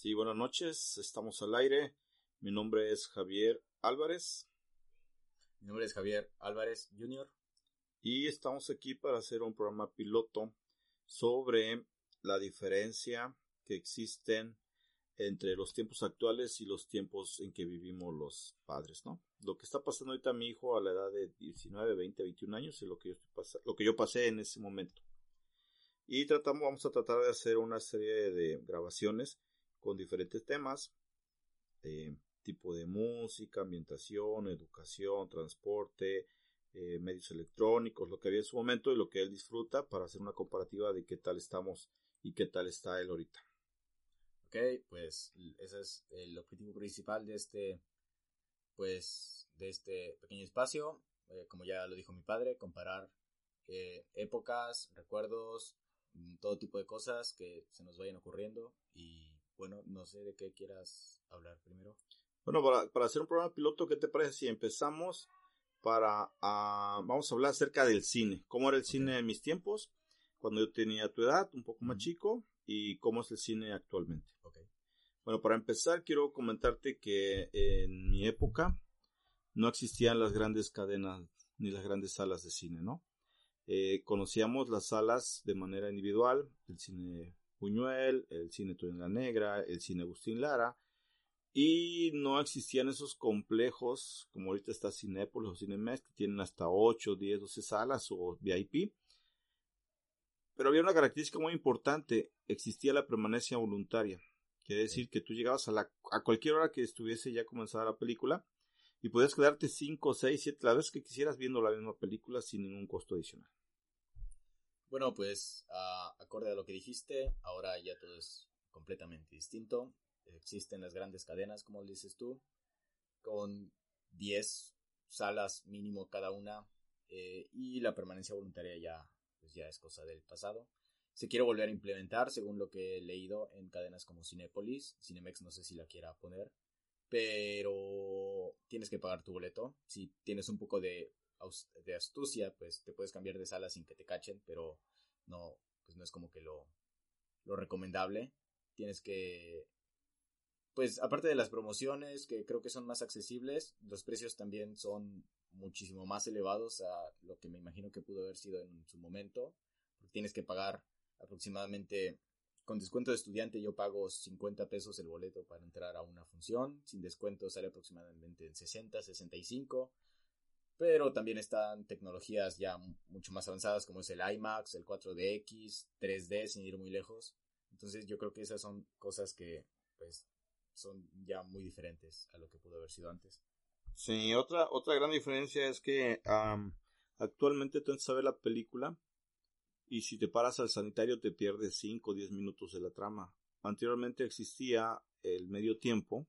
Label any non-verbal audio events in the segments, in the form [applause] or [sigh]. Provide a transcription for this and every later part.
Sí, buenas noches, estamos al aire. Mi nombre es Javier Álvarez. Mi nombre es Javier Álvarez Jr. Y estamos aquí para hacer un programa piloto sobre la diferencia que existen entre los tiempos actuales y los tiempos en que vivimos los padres, ¿no? Lo que está pasando ahorita a mi hijo a la edad de 19, 20, 21 años y lo que yo, estoy lo que yo pasé en ese momento. Y tratamos, vamos a tratar de hacer una serie de grabaciones con diferentes temas, eh, tipo de música, ambientación, educación, transporte, eh, medios electrónicos, lo que había en su momento y lo que él disfruta para hacer una comparativa de qué tal estamos y qué tal está él ahorita. Ok, pues ese es el objetivo principal de este, pues, de este pequeño espacio. Eh, como ya lo dijo mi padre, comparar épocas, recuerdos, mm, todo tipo de cosas que se nos vayan ocurriendo y bueno, no sé de qué quieras hablar primero. Bueno, para, hacer un programa piloto, ¿qué te parece si empezamos para... Ah, vamos a hablar acerca del cine. ¿Cómo era el cine en mis tiempos? Cuando yo tenía tu edad, un poco más chico, y cómo es el cine actualmente. Bueno, para empezar, quiero comentarte que en mi época no existían las grandes cadenas ni las grandes salas de cine, ¿no? Eh, conocíamos las salas de manera individual, el cine Buñuel, el cine la Negra, el cine Agustín Lara, y no existían esos complejos como ahorita está Cinépolis o Cinemex que tienen hasta 8, 10, 12 salas o VIP. Pero había una característica muy importante, existía la permanencia voluntaria. Quiere decir que tú llegabas a, a cualquier hora que estuviese ya comenzada la película y podías quedarte 5, 6, 7 las veces que quisieras viendo la misma película sin ningún costo adicional. Bueno, pues acorde a lo que dijiste, ahora ya todo es completamente distinto. Existen las grandes cadenas, como dices tú, con 10 salas mínimo cada una eh, y la permanencia voluntaria ya, pues ya es cosa del pasado. Se quiere volver a implementar, según lo que he leído, en cadenas como Cinepolis. Cinemex no sé si la quiera poner, pero tienes que pagar tu boleto. Si tienes un poco de de astucia, pues te puedes cambiar de sala sin que te cachen, pero no, pues no es como que lo, lo recomendable. Tienes que, pues aparte de las promociones, que creo que son más accesibles, los precios también son muchísimo más elevados a lo que me imagino que pudo haber sido en su momento. Tienes que pagar aproximadamente, con descuento de estudiante yo pago 50 pesos el boleto para entrar a una función, sin descuento sale aproximadamente en 60, 65 pero también están tecnologías ya mucho más avanzadas como es el IMAX, el 4DX, 3D sin ir muy lejos. Entonces yo creo que esas son cosas que pues son ya muy diferentes a lo que pudo haber sido antes. Sí, otra, otra gran diferencia es que actualmente tú sabes la película y si te paras al sanitario te pierdes 5 o 10 minutos de la trama. Anteriormente existía el medio tiempo,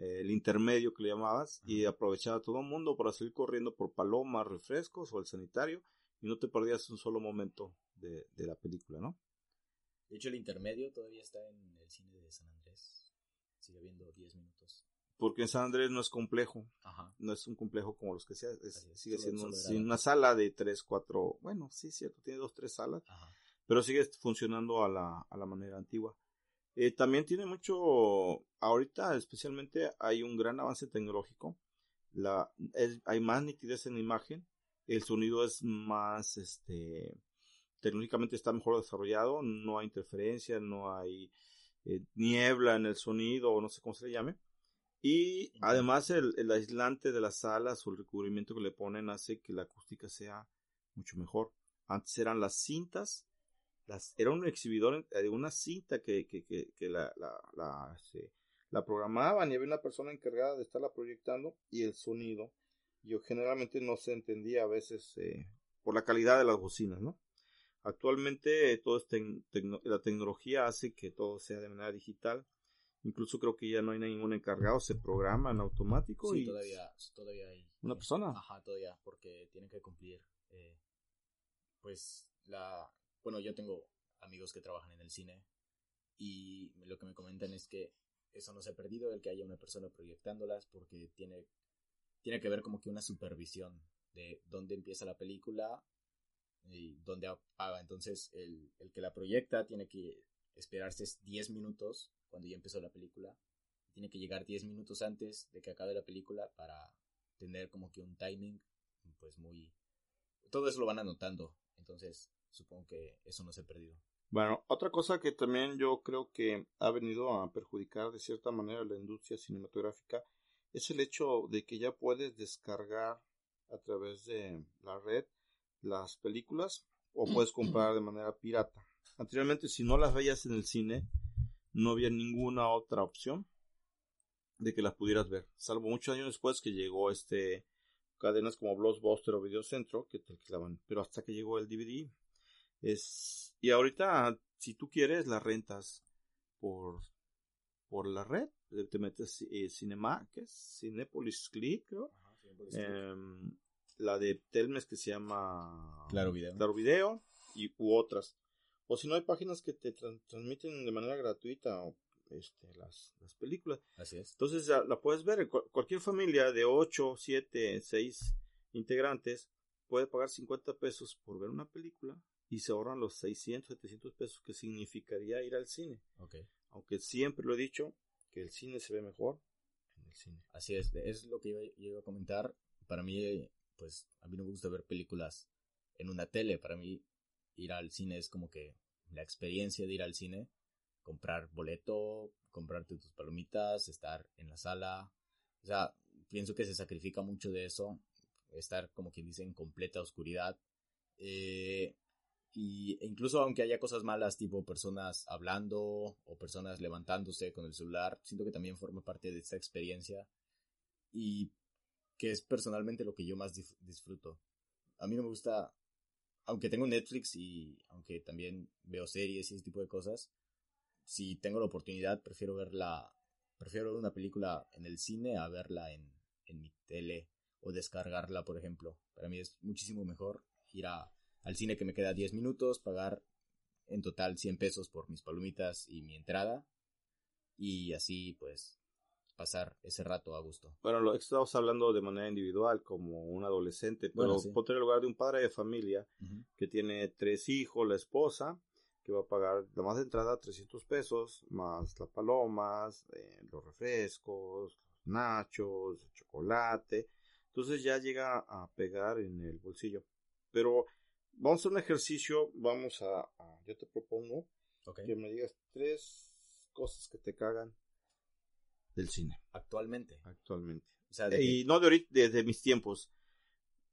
el intermedio que le llamabas, y aprovechaba todo el mundo para salir corriendo por palomas, refrescos o el sanitario, y no te perdías un solo momento de, la película, ¿no? De hecho, el intermedio todavía está en el cine de San Andrés. Sigue viendo 10 minutos. Porque en San Andrés no es complejo. No es un complejo como los que sea. sigue siendo una sala de 3, 4. Bueno, sí, cierto, tiene 2, 3 salas. Pero sigue funcionando a la, a la manera antigua. Eh, también tiene mucho, ahorita especialmente hay un gran avance tecnológico, la, hay más nitidez en la imagen, el sonido es más, este, tecnológicamente está mejor desarrollado, no hay interferencia, no hay eh, niebla en el sonido, o no sé cómo se le llame. Y además el, el, aislante de las salas o el recubrimiento que le ponen hace que la acústica sea mucho mejor. Antes eran las cintas era un exhibidor de una cinta que, que, que, la, la, este, la, programaban y había una persona encargada de estarla proyectando y el sonido. Yo generalmente no se entendía a veces eh, por la calidad de las bocinas, ¿no? Actualmente todo es la tecnología hace que todo sea de manera digital. Incluso creo que ya no hay ningún encargado, se programa en automático. Sí, todavía, todavía hay. ¿Una persona? Ajá, todavía, porque tienen que cumplir, eh, pues, la, bueno, yo tengo amigos que trabajan en el cine y lo que me comentan es que eso no se ha perdido, el que haya una persona proyectándolas, porque tiene, tiene que ver como que una supervisión de dónde empieza la película y dónde apaga. Entonces, el, el que la proyecta tiene que esperarse 10 minutos cuando ya empezó la película. Tiene que llegar 10 minutos antes de que acabe la película para tener como que un timing pues muy... Todo eso lo van anotando, entonces supongo que eso no se ha perdido. Bueno, otra cosa que también yo creo que ha venido a perjudicar de cierta manera la industria cinematográfica es el hecho de que ya puedes descargar a través de la red las películas o puedes [clears throat] comprar de manera pirata. Anteriormente, si no las veías en el cine, no había ninguna otra opción de que las pudieras ver, salvo muchos años después que llegó este cadenas como Blockbuster o Videocentro que te alquilaban, pero hasta que llegó el DVD es y ahorita si tú quieres las rentas por por la red, te metes eh, Cinema, que es Cinepolis Click, creo. Em, la de Telmes que se llama Claro Video. Claro Video y u otras. O si no hay páginas que te transmiten de manera gratuita este, las, las películas. Así es. Entonces la, la puedes ver. Cualquier familia de 8, 7, 6 integrantes puede pagar 50 pesos por ver una película y se ahorran los 600, 700 pesos que significaría ir al cine. Okay. Aunque siempre lo he dicho, que el cine se ve mejor en el cine. Así es, es lo que iba, iba a comentar. Para mí, pues a mí no me gusta ver películas en una tele. Para mí, ir al cine es como que la experiencia de ir al cine comprar boleto, comprarte tus palomitas, estar en la sala. O sea, pienso que se sacrifica mucho de eso, estar como quien dice en completa oscuridad. Eh, y e incluso aunque haya cosas malas, tipo personas hablando o personas levantándose con el celular, siento que también forma parte de esta experiencia y que es personalmente lo que yo más disfruto. A mí no me gusta, aunque tengo Netflix y aunque también veo series y ese tipo de cosas, si tengo la oportunidad, prefiero verla, prefiero ver una película en el cine a verla en, en mi tele o descargarla, por ejemplo. Para mí es muchísimo mejor ir a, al cine que me queda 10 minutos, pagar en total 100 pesos por mis palomitas y mi entrada y así pues pasar ese rato a gusto. Bueno, lo estamos hablando de manera individual como un adolescente, pero bueno, el lugar de un padre de familia que tiene tres hijos, la esposa que va a pagar la más de entrada 300 pesos, más las palomas, eh, los refrescos, los nachos, el chocolate. Entonces ya llega a pegar en el bolsillo. Pero vamos a hacer un ejercicio, vamos a, yo te propongo que me digas tres cosas que te cagan del cine. Actualmente. Actualmente. y no de ahorita, desde mis tiempos.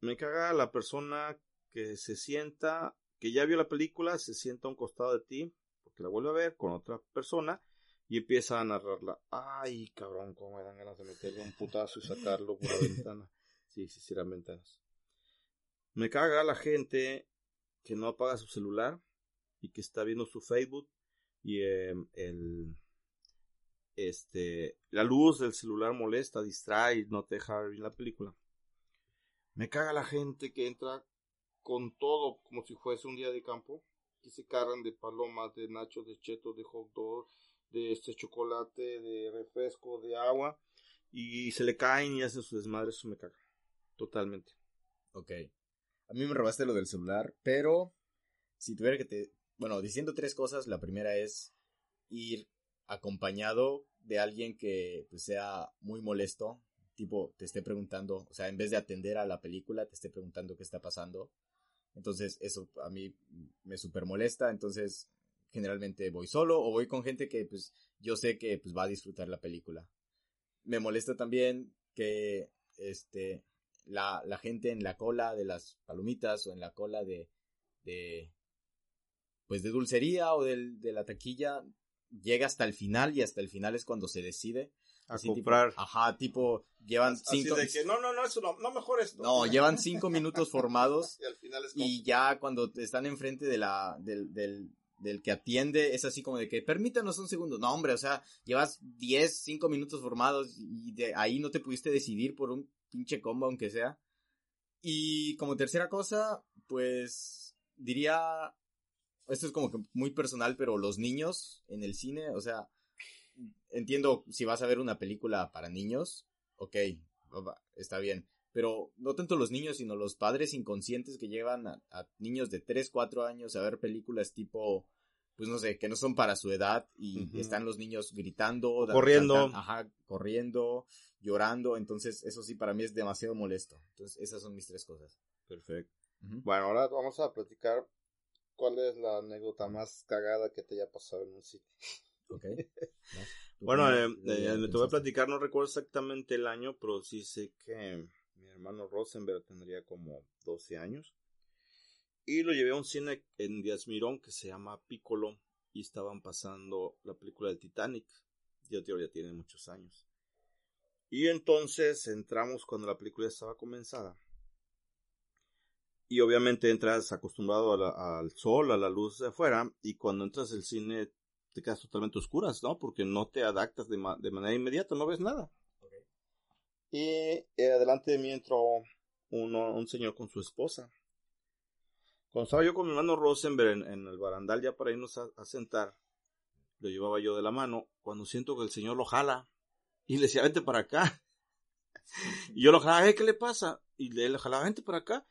Me caga la persona que se sienta que ya vio la película, se sienta a un costado de ti, porque la vuelve a ver con otra persona, y empieza a narrarla. Ay, cabrón, cómo me dan ganas de meterle un putazo y sacarlo por la ventana. [laughs] Sí, sí, sí, eran ventanas. Me caga la gente que no apaga su celular y que está viendo su Facebook y em, el este la luz del celular molesta, distrae, no te deja ver la película. Me caga la gente que entra con todo como si fuese un día de campo, que se cargan de palomas, de nachos, de chetos, de hot dog, de este chocolate, de refresco, de agua, y se le caen y hacen su desmadre, eso me caga. Totalmente. Ok. A mí me robaste lo del celular, pero si tuviera que te... Bueno, diciendo tres cosas, la primera es ir acompañado de alguien que pues, sea muy molesto, tipo te esté preguntando, o sea, en vez de atender a la película, te esté preguntando qué está pasando. Entonces eso a mí me super molesta, entonces generalmente voy solo o voy con gente que pues yo sé que pues va a disfrutar la película. Me molesta también que este la, la gente en la cola de las palomitas o en la cola de, de pues de dulcería o de la taquilla llega hasta el final y hasta el final es cuando se decide a comprar. ajá, tipo, llevan cinco... de que, no, no, no, eso no, no mejor esto. No, llevan cinco minutos formados. [laughs] y al final es Y ya cuando están enfrente de la, del, del, del que atiende, es así como de que, permítanos un segundo. No, hombre, o sea, llevas diez, cinco minutos formados y de ahí no te pudiste decidir por un pinche combo, aunque sea. Y como tercera cosa, pues, diría, esto es como que muy personal, pero los niños en el cine, o sea, entiendo si vas a ver una película para niños, ok, está bien. Pero no tanto los niños, sino los padres inconscientes que llevan a, niños de 3, 4 años a ver películas tipo pues no sé, que no son para su edad y están los niños gritando, corriendo, ajá, corriendo, llorando, entonces eso sí para mí es demasiado molesto. Entonces esas son mis tres cosas. Perfecto. Bueno, ahora vamos a platicar cuál es la anécdota más cagada que te haya pasado en un sitio. Ok. [laughs] bueno, eh, eh, te voy a platicar, no recuerdo exactamente el año, pero sí sé que mi hermano Rosenberg tendría como 12 años. Y lo llevé a un cine en Díaz Mirón que se llama Piccolo y estaban pasando la película del Titanic. Ya, ya tiene muchos años. Y entonces entramos cuando la película estaba comenzada. Y obviamente entras acostumbrado al sol, a la luz de afuera, y cuando entras al cine te quedas totalmente oscuras, ¿no? Porque no te adaptas de, manera inmediata, no ves nada. Y eh, adelante de mí entró uno, un señor con su esposa. Cuando estaba yo con mi hermano Rosenberg en, el barandal ya para irnos a, sentar, lo llevaba yo de la mano, cuando siento que el señor lo jala y le decía, vente para acá. [laughs] Y yo lo jalaba, ¿qué le pasa? Y le, jalaba, vente para acá.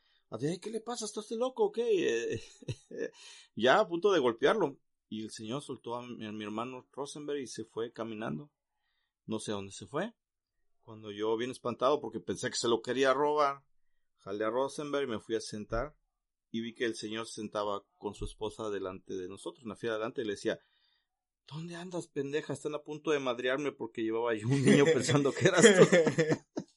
¿Qué le pasa? ¿Estás loco o [laughs] ya a punto de golpearlo. Y el señor soltó a mi, a mi, hermano Rosenberg y se fue caminando. No sé a dónde se fue. Cuando yo bien espantado porque pensé que se lo quería robar, jalé a Rosenberg y me fui a sentar y vi que el señor se sentaba con su esposa delante de nosotros, una fila adelante, y le decía, ¿dónde andas, pendeja? Están a punto de madrearme porque llevaba yo un niño pensando que eras tú. [laughs]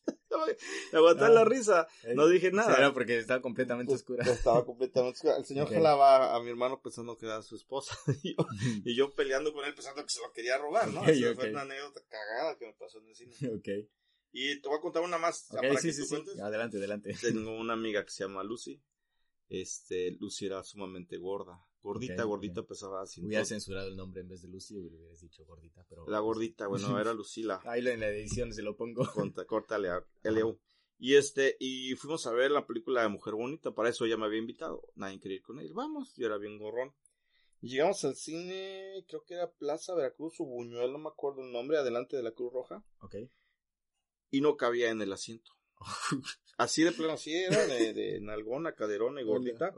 Aguanté la risa, no dije nada. Era porque estaba completamente oscura. Estaba completamente oscura. El señor jalaba a mi hermano pensando que era su esposa [laughs] y yo, peleando con él pensando que se lo quería robar, ¿no? Esa fue una anécdota cagada que me pasó en el cine. [laughs] Ok. Y te voy a contar una más. para sí, sí, sí. Adelante, adelante. Tengo una amiga que se llama Lucy este, Lucy era sumamente gorda. Gordita, gordita, pesaba así. Hubiera censurado el nombre en vez de Lucy, hubieras dicho gordita, pero... La gordita, bueno, era [laughs] Lucila. Ahí en la edición se lo pongo. Corta, córtale a [laughs] Y este, y fuimos a ver la película de Mujer Bonita, para eso ella me había invitado. Nadie quería ir con él. Vamos, yo era bien gorrón. Llegamos al cine, creo que era Plaza Veracruz o Buñuel, no me acuerdo el nombre, adelante de la Cruz Roja. Ok. Y no cabía en el asiento. [laughs] así de plano, así era, de, de nalgona, caderona y gordita.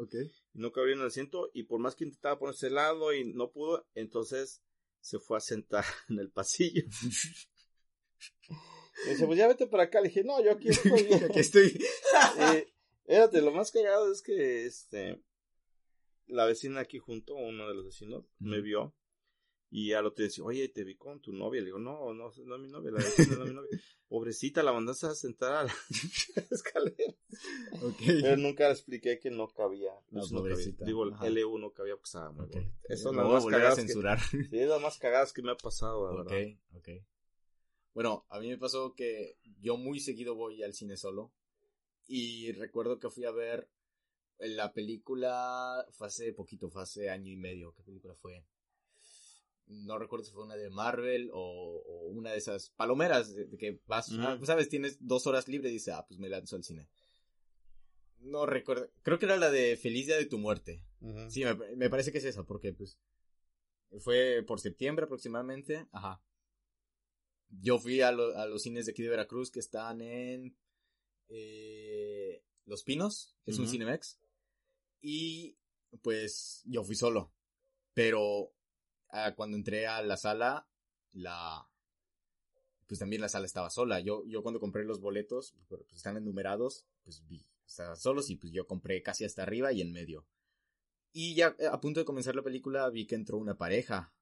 Y no en el asiento. Y por más que intentaba ponerse lado y no pudo, entonces se fue a sentar [laughs] en el pasillo. [laughs] dice, pues ya vete para acá. Le dije, no, yo aquí estoy. aquí estoy. eh, lo más cagado es que este la vecina aquí junto, uno de los vecinos, me vio y al otro decía, oye, te vi con tu novia. Le digo, no, no, no es mi novia, la vecina no es mi novia. [laughs] Pobrecita, la mandaste a sentar a la [laughs] escalera. Okay. Pero nunca le expliqué que no cabía. No, pobrecita. Digo, el L1 no cabía porque estaba muy okay. Eso es lo más cagadas. censurar. Que, [laughs] sí, es lo más cagadas que me ha pasado, la verdad. Ok, ok. Bueno, a mí me pasó que yo muy seguido voy al cine solo. Y recuerdo que fui a ver la película, fue hace poquito, fue hace año y medio. ¿Qué película fue? No recuerdo si fue una de Marvel o, una de esas palomeras de, que vas, ah, sabes, tienes dos horas libres y dices, ah, pues me lanzo al cine. No recuerdo, creo que era la de Feliz Día de tu Muerte. Sí, me, parece que es esa, porque pues fue por septiembre aproximadamente, ajá. Yo fui a, los cines de aquí de Veracruz que están en eh, Los Pinos, es un Cinemex. Y pues yo fui solo. Pero Ah, cuando entré a la sala, la pues también la sala estaba sola. Yo, yo cuando compré los boletos, pues están enumerados, pues vi, estaban solos y pues yo compré casi hasta arriba y en medio. Y ya eh, a punto de comenzar la película vi que entró una pareja.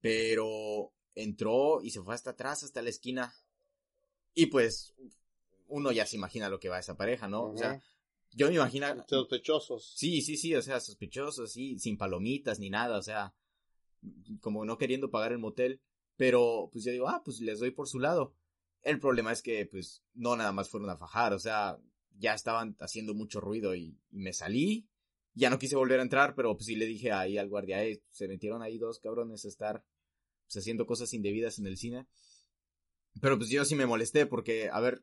Pero entró y se fue hasta atrás, hasta la esquina. Y pues uno ya se imagina lo que va a esa pareja, ¿no? O sea, yo me imagino... Sospechosos. Sí, sí, sí, o sea, sospechosos, sí, sin palomitas ni nada, o sea, como no queriendo pagar el motel, pero pues yo digo, ah, pues les doy por su lado. El problema es que pues no nada más fueron a fajar, o sea, ya estaban haciendo mucho ruido y, me salí. Ya no quise volver a entrar, pero pues sí le dije ahí al guardia, se metieron ahí dos cabrones a estar pues, haciendo cosas indebidas en el cine. Pero pues yo sí me molesté porque, a ver,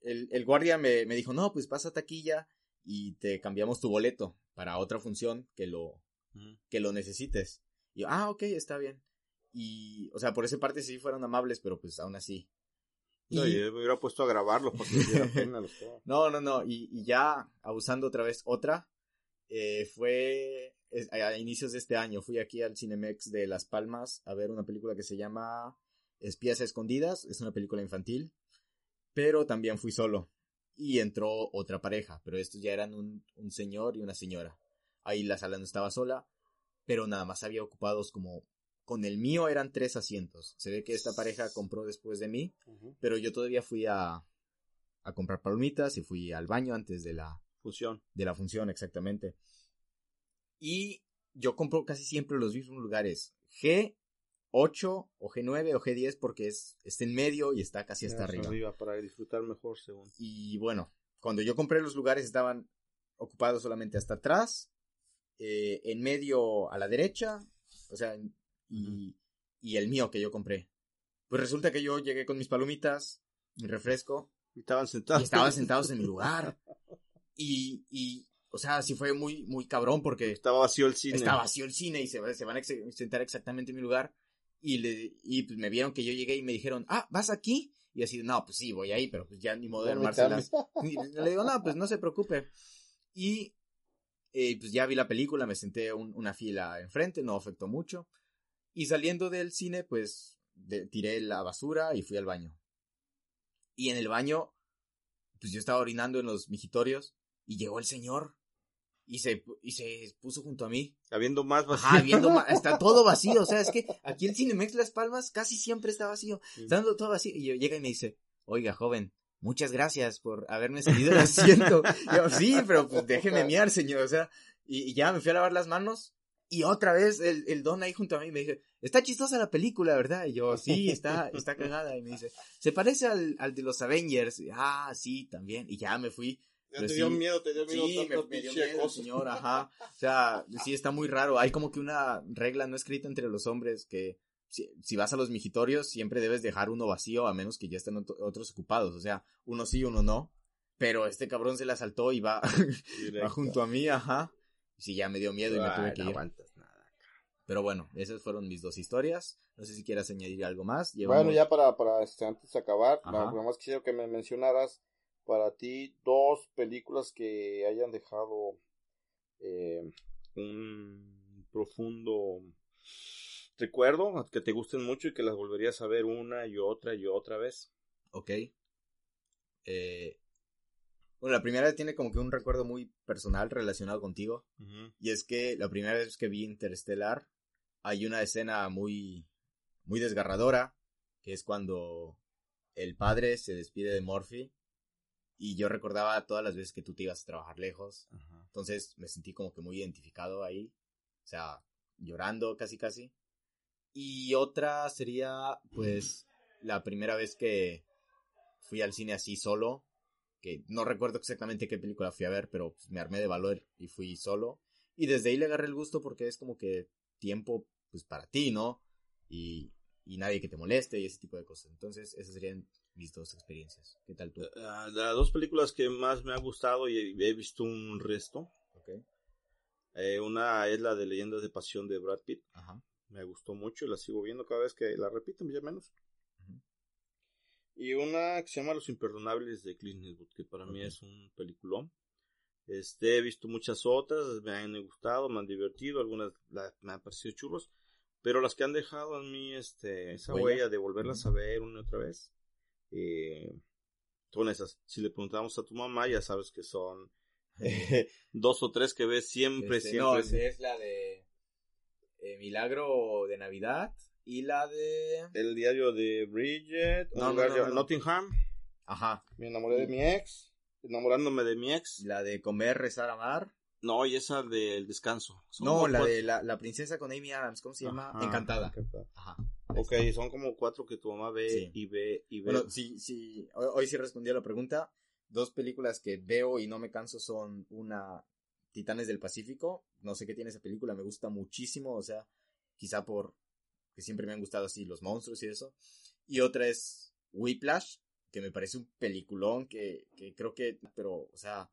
el, guardia me, me dijo, no, pues pasa taquilla y te cambiamos tu boleto para otra función que lo, que lo necesites. Y yo, ah, ok, está bien. Y, o sea, por esa parte sí fueron amables, pero pues aún así. No, y... yo me hubiera puesto a grabarlo porque pena [laughs] No, no, no. Y, y, ya, abusando otra vez otra, eh, fue a inicios de este año fui aquí al Cinemex de Las Palmas a ver una película que se llama Espías Escondidas, es una película infantil, pero también fui solo y entró otra pareja, pero estos ya eran un, un señor y una señora. Ahí la sala no estaba sola, pero nada más había ocupados como con el mío eran tres asientos. Se ve que esta pareja compró después de mí, pero yo todavía fui a, a comprar palomitas y fui al baño antes de la función. De la función, exactamente. Y yo compro casi siempre los mismos lugares. G8 o G9 o G10 porque es, está en medio y está casi hasta arriba. Para disfrutar mejor, según. Y bueno, cuando yo compré los lugares estaban ocupados solamente hasta atrás, eh, en medio a la derecha, o sea, y, y el mío que yo compré. Pues resulta que yo llegué con mis palomitas, mi refresco. Y estaban sentados. Y estaban [laughs] sentados en mi lugar. Y, y, o sea, sí fue muy, muy cabrón porque... Estaba vacío el cine. Estaba vacío el cine y se, se van a sentar exactamente en mi lugar. Y, le, y pues me vieron que yo llegué y me dijeron, ah, ¿vas aquí? Y así, no, pues sí, voy ahí, pero pues ya ni modo de armárselas. [laughs] le digo, no, pues no se preocupe. Y eh, pues ya vi la película, me senté una fila enfrente, no afectó mucho. Y saliendo del cine, pues tiré la basura y fui al baño. Y en el baño, pues yo estaba orinando en los mijitorios y llegó el señor y se, y se puso junto a mí. Habiendo más vacío. Ajá, habiendo más, está todo [laughs] vacío, o sea, es que aquí el Cinemex Las Palmas casi siempre está vacío, está todo vacío. Y yo, llega y me dice, oiga, joven, muchas gracias por haberme cedido el asiento. [laughs] yo, sí, pero pues déjeme miar, señor, o sea, y, ya me fui a lavar las manos y otra vez el, el, don ahí junto a mí me dice, está chistosa la película, ¿verdad? Y yo, sí, está, está cagada. Y me dice, se parece al, al de los Avengers. ah, sí, también. Y ya me fui te dio miedo, te dio miedo. Sí, me, dio miedo, señor, ajá. [laughs] O sea, sí está muy raro. Hay como que una regla no escrita entre los hombres que si, vas a los mijitorios siempre debes dejar uno vacío a menos que ya estén otros ocupados. O sea, uno sí, uno no. Pero este cabrón se la saltó y va, [laughs] va junto a mí, ajá. Y sí, ya me dio miedo y me tuve que ir. Pero bueno, esas fueron mis dos historias. No sé si quieras añadir algo más. Bueno, ya para, para este, antes de acabar, nada más quisiera que me mencionaras para ti dos películas que hayan dejado eh, un profundo recuerdo, que te gusten mucho y que las volverías a ver una y otra y otra vez. Ok. Eh, bueno, la primera tiene como que un recuerdo muy personal relacionado contigo. Y es que la primera vez que vi Interstellar, hay una escena muy, muy desgarradora, que es cuando el padre se despide de Morphy y yo recordaba todas las veces que tú te ibas a trabajar lejos. Entonces me sentí como que muy identificado ahí. O sea, llorando casi casi. Y otra sería, pues, la primera vez que fui al cine así solo. Que no recuerdo exactamente qué película fui a ver, pero pues, me armé de valor y fui solo. Y desde ahí le agarré el gusto porque es como que tiempo, pues, para ti, ¿no? Y, y nadie que te moleste y ese tipo de cosas. Entonces, esas serían mis dos experiencias. ¿Qué tal tú? Uh, las dos películas que más me ha gustado y he visto un resto. Okay. Eh, una es la de Leyendas de Pasión de Brad Pitt. Ajá. Me gustó mucho y la sigo viendo cada vez que la repiten, ya menos. Y una que se llama Los Imperdonables de Clint Eastwood, que para mí es un peliculón. Este, he visto muchas otras, me han gustado, me han divertido, algunas me han parecido churros, pero las que han dejado en mí este, esa huella, de volverlas a ver una y otra vez, eh, son esas. Si le preguntamos a tu mamá, ya sabes que son eh, [laughs] dos o tres que ves siempre, este, siempre. No, es la de Milagro de Navidad y la de... El diario de Bridget, no, Nottingham. Ajá. Me enamoré de mi ex, enamorándome de mi ex. La de Comer, Rezar, Amar. No, y esa del descanso. no, la de la, la, princesa con Amy Adams, ¿cómo se llama? Encantada. Ajá. Ok, son como cuatro que tu mamá ve y ve y ve. Bueno, sí, sí, hoy, sí respondí a la pregunta. Dos películas que veo y no me canso son una Titanes del Pacífico. No sé qué tiene esa película, me gusta muchísimo, o sea, quizá por que siempre me han gustado así los monstruos y eso. Y otra es Whiplash, que me parece un peliculón que, que creo que, pero, o sea,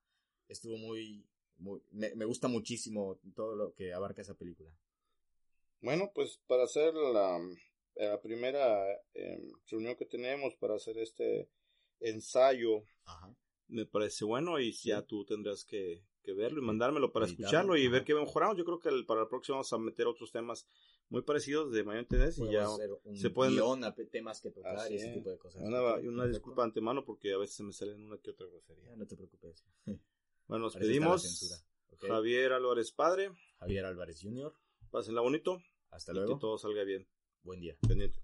estuvo muy, muy me, me gusta muchísimo todo lo que abarca esa película. Bueno, pues para hacer la, la primera em, reunión que tenemos para hacer este ensayo me parece bueno y ya tú tendrás que, que verlo y mandármelo para escucharlo y ver qué mejoramos. Yo creo que para el próximo vamos a meter otros temas muy parecidos de mayor interés y ya se pueden a temas que tocar y ese tipo de cosas. Una, disculpa de antemano porque a veces se me salen una que otra grosería. No te preocupes. [laughs] Bueno, nos pedimos. Javier Álvarez Padre. Javier Álvarez Jr. Pásenla bonito. Hasta luego. que todo salga bien. Buen día. Pendiente.